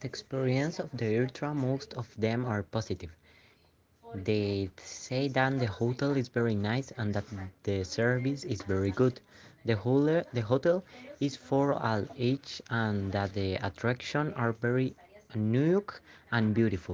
The experience of the Irtra, most of them are positive. They say that the hotel is very nice and that the service is very good. The whole the hotel is for all age and that the attractions are very unique and beautiful.